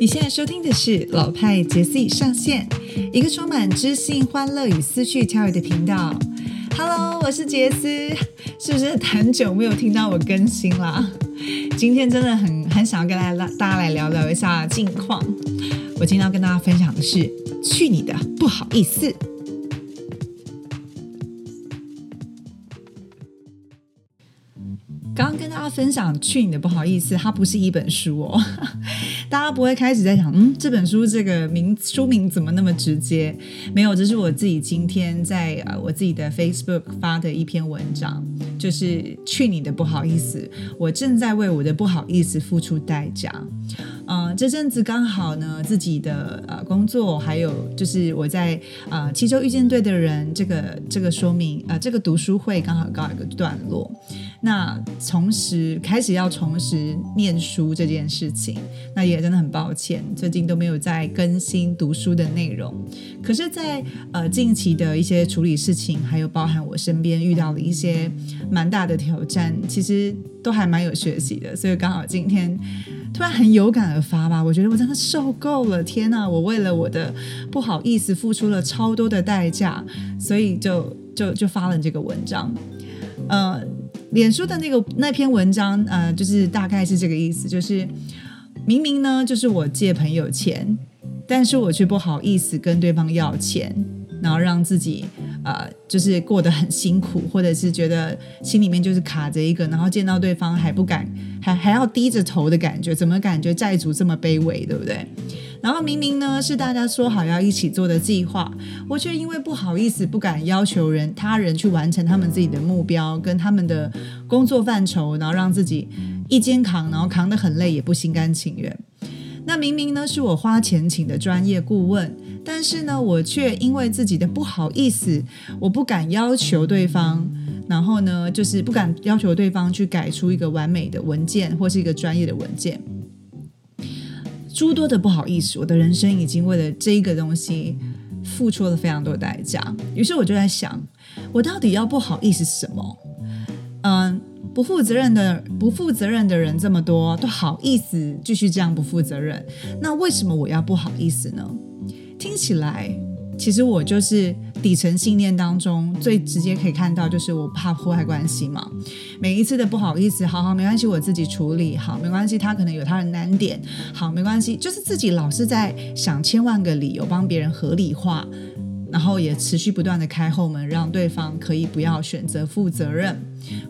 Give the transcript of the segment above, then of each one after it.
你现在收听的是老派杰 C 上线，一个充满知性、欢乐与思绪跳跃的频道。Hello，我是杰斯，是不是很久没有听到我更新啦？今天真的很很想要跟大家大家来聊聊一下近况。我今天要跟大家分享的是，去你的，不好意思。刚刚跟大家分享，去你的，不好意思，它不是一本书哦。大家不会开始在想，嗯，这本书这个名书名怎么那么直接？没有，这是我自己今天在呃我自己的 Facebook 发的一篇文章，就是去你的不好意思，我正在为我的不好意思付出代价。嗯，这阵子刚好呢，自己的呃工作，还有就是我在呃七州遇见对的人这个这个说明呃这个读书会刚好告一个段落。那重拾开始要重拾念书这件事情，那也真的很抱歉，最近都没有在更新读书的内容。可是，在呃近期的一些处理事情，还有包含我身边遇到了一些蛮大的挑战，其实都还蛮有学习的。所以刚好今天突然很有感而发吧，我觉得我真的受够了，天呐，我为了我的不好意思付出了超多的代价，所以就就就发了这个文章，呃。脸书的那个那篇文章，呃，就是大概是这个意思，就是明明呢，就是我借朋友钱，但是我却不好意思跟对方要钱，然后让自己呃，就是过得很辛苦，或者是觉得心里面就是卡着一个，然后见到对方还不敢，还还要低着头的感觉，怎么感觉债主这么卑微，对不对？然后明明呢是大家说好要一起做的计划，我却因为不好意思不敢要求人他人去完成他们自己的目标跟他们的工作范畴，然后让自己一肩扛，然后扛得很累，也不心甘情愿。那明明呢是我花钱请的专业顾问，但是呢我却因为自己的不好意思，我不敢要求对方，然后呢就是不敢要求对方去改出一个完美的文件或是一个专业的文件。诸多的不好意思，我的人生已经为了这一个东西付出了非常多代价。于是我就在想，我到底要不好意思什么？嗯，不负责任的不负责任的人这么多，都好意思继续这样不负责任，那为什么我要不好意思呢？听起来，其实我就是。底层信念当中最直接可以看到，就是我怕破坏关系嘛。每一次的不好意思，好好没关系，我自己处理好，没关系。他可能有他的难点，好没关系，就是自己老是在想千万个理由帮别人合理化。然后也持续不断的开后门，让对方可以不要选择负责任，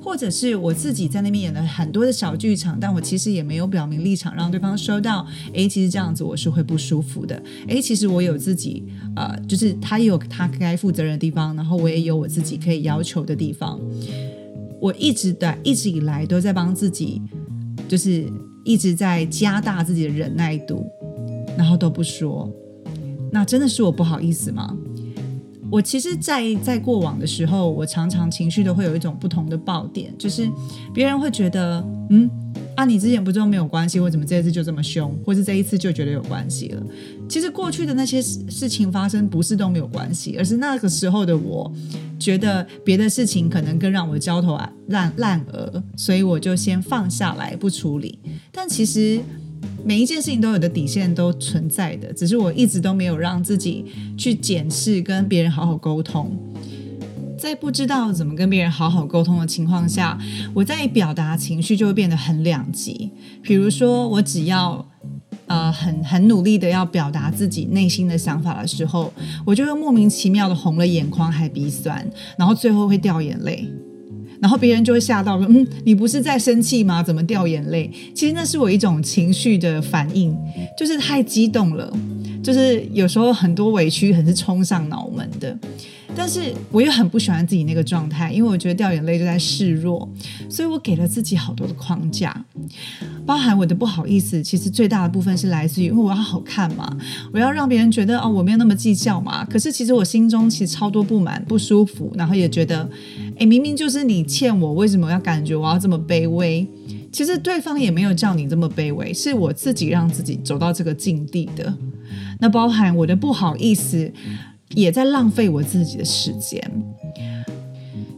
或者是我自己在那边演了很多的小剧场，但我其实也没有表明立场，让对方收到。诶，其实这样子我是会不舒服的。诶，其实我有自己，呃，就是他也有他该负责任的地方，然后我也有我自己可以要求的地方。我一直的一直以来都在帮自己，就是一直在加大自己的忍耐度，然后都不说，那真的是我不好意思吗？我其实，在在过往的时候，我常常情绪都会有一种不同的爆点，就是别人会觉得，嗯，啊，你之前不就没有关系，为什么这次就这么凶，或是这一次就觉得有关系了？其实过去的那些事情发生，不是都没有关系，而是那个时候的我觉得别的事情可能更让我焦头烂烂额，所以我就先放下来不处理。但其实。每一件事情都有的底线都存在的，只是我一直都没有让自己去检视跟别人好好沟通。在不知道怎么跟别人好好沟通的情况下，我在表达情绪就会变得很两极。比如说，我只要呃很很努力的要表达自己内心的想法的时候，我就会莫名其妙的红了眼眶，还鼻酸，然后最后会掉眼泪。然后别人就会吓到说：“嗯，你不是在生气吗？怎么掉眼泪？”其实那是我一种情绪的反应，就是太激动了，就是有时候很多委屈很是冲上脑门的。但是我又很不喜欢自己那个状态，因为我觉得掉眼泪就在示弱，所以我给了自己好多的框架，包含我的不好意思。其实最大的部分是来自于，因为我要好看嘛，我要让别人觉得哦，我没有那么计较嘛。可是其实我心中其实超多不满、不舒服，然后也觉得，哎，明明就是你欠我，为什么要感觉我要这么卑微？其实对方也没有叫你这么卑微，是我自己让自己走到这个境地的。那包含我的不好意思。也在浪费我自己的时间。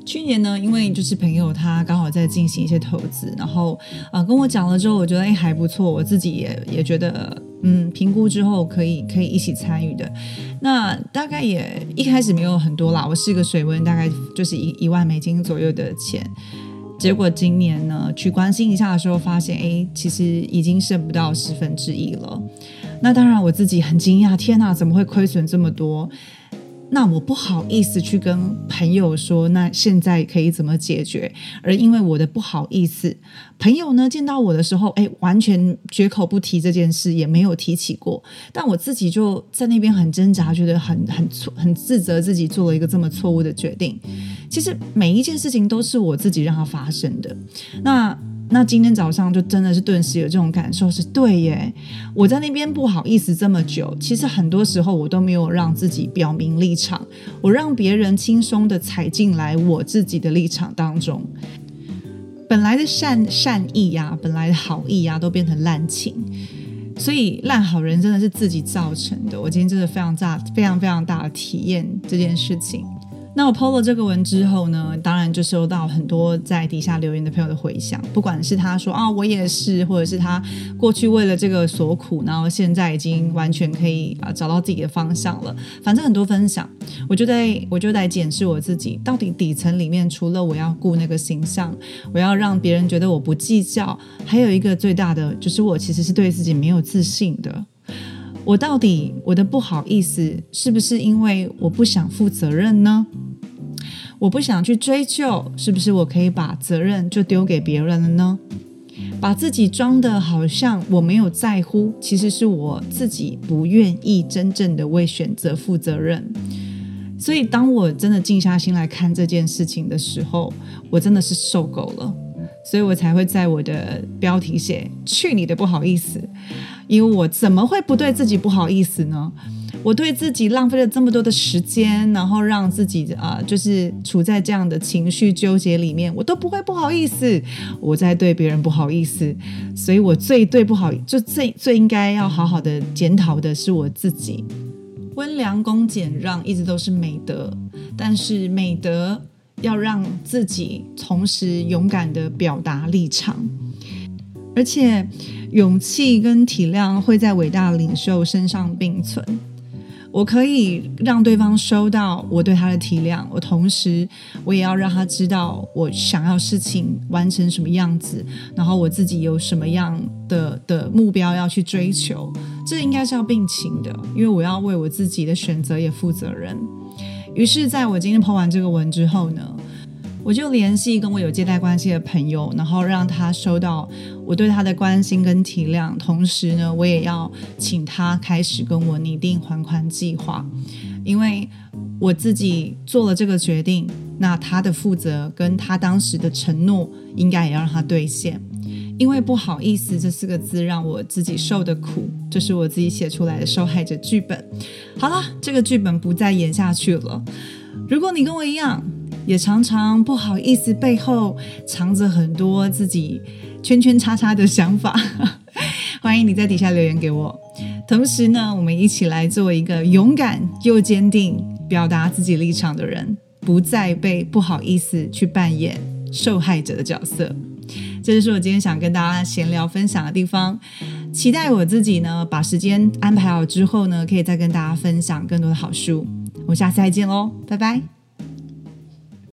去年呢，因为就是朋友他刚好在进行一些投资，然后呃跟我讲了之后，我觉得哎还不错，我自己也也觉得嗯，评估之后可以可以一起参与的。那大概也一开始没有很多啦，我试个水温，大概就是一一万美金左右的钱。结果今年呢，去关心一下的时候，发现哎，其实已经剩不到十分之一了。那当然我自己很惊讶，天哪，怎么会亏损这么多？那我不好意思去跟朋友说，那现在可以怎么解决？而因为我的不好意思，朋友呢见到我的时候，哎，完全绝口不提这件事，也没有提起过。但我自己就在那边很挣扎，觉得很很错，很自责自己做了一个这么错误的决定。其实每一件事情都是我自己让它发生的。那。那今天早上就真的是顿时有这种感受，是对耶。我在那边不好意思这么久，其实很多时候我都没有让自己表明立场，我让别人轻松的踩进来我自己的立场当中。本来的善善意呀，本来的好意呀，都变成滥情，所以烂好人真的是自己造成的。我今天真的非常大、非常非常大的体验这件事情。那我 PO 了这个文之后呢，当然就收到很多在底下留言的朋友的回响，不管是他说啊我也是，或者是他过去为了这个所苦，然后现在已经完全可以啊找到自己的方向了。反正很多分享，我就在我就在检视我自己，到底底层里面除了我要顾那个形象，我要让别人觉得我不计较，还有一个最大的就是我其实是对自己没有自信的。我到底我的不好意思，是不是因为我不想负责任呢？我不想去追究，是不是我可以把责任就丢给别人了呢？把自己装的好像我没有在乎，其实是我自己不愿意真正的为选择负责任。所以，当我真的静下心来看这件事情的时候，我真的是受够了。所以我才会在我的标题写“去你的不好意思”，因为我怎么会不对自己不好意思呢？我对自己浪费了这么多的时间，然后让自己啊，就是处在这样的情绪纠结里面，我都不会不好意思。我在对别人不好意思，所以我最对不好，就最最应该要好好的检讨的是我自己。温良恭俭让一直都是美德，但是美德。要让自己同时勇敢的表达立场，而且勇气跟体谅会在伟大领袖身上并存。我可以让对方收到我对他的体谅，我同时我也要让他知道我想要事情完成什么样子，然后我自己有什么样的的目标要去追求。这应该是要并行的，因为我要为我自己的选择也负责任。于是，在我今天抛完这个文之后呢，我就联系跟我有借贷关系的朋友，然后让他收到我对他的关心跟体谅。同时呢，我也要请他开始跟我拟定还款计划，因为我自己做了这个决定，那他的负责跟他当时的承诺，应该也要让他兑现。因为不好意思这四个字让我自己受的苦，这是我自己写出来的受害者剧本。好了，这个剧本不再演下去了。如果你跟我一样，也常常不好意思背后藏着很多自己圈圈叉叉的想法，欢迎你在底下留言给我。同时呢，我们一起来做一个勇敢又坚定表达自己立场的人，不再被不好意思去扮演受害者的角色。这就是我今天想跟大家闲聊分享的地方。期待我自己呢，把时间安排好之后呢，可以再跟大家分享更多的好书。我下次再见喽，拜拜。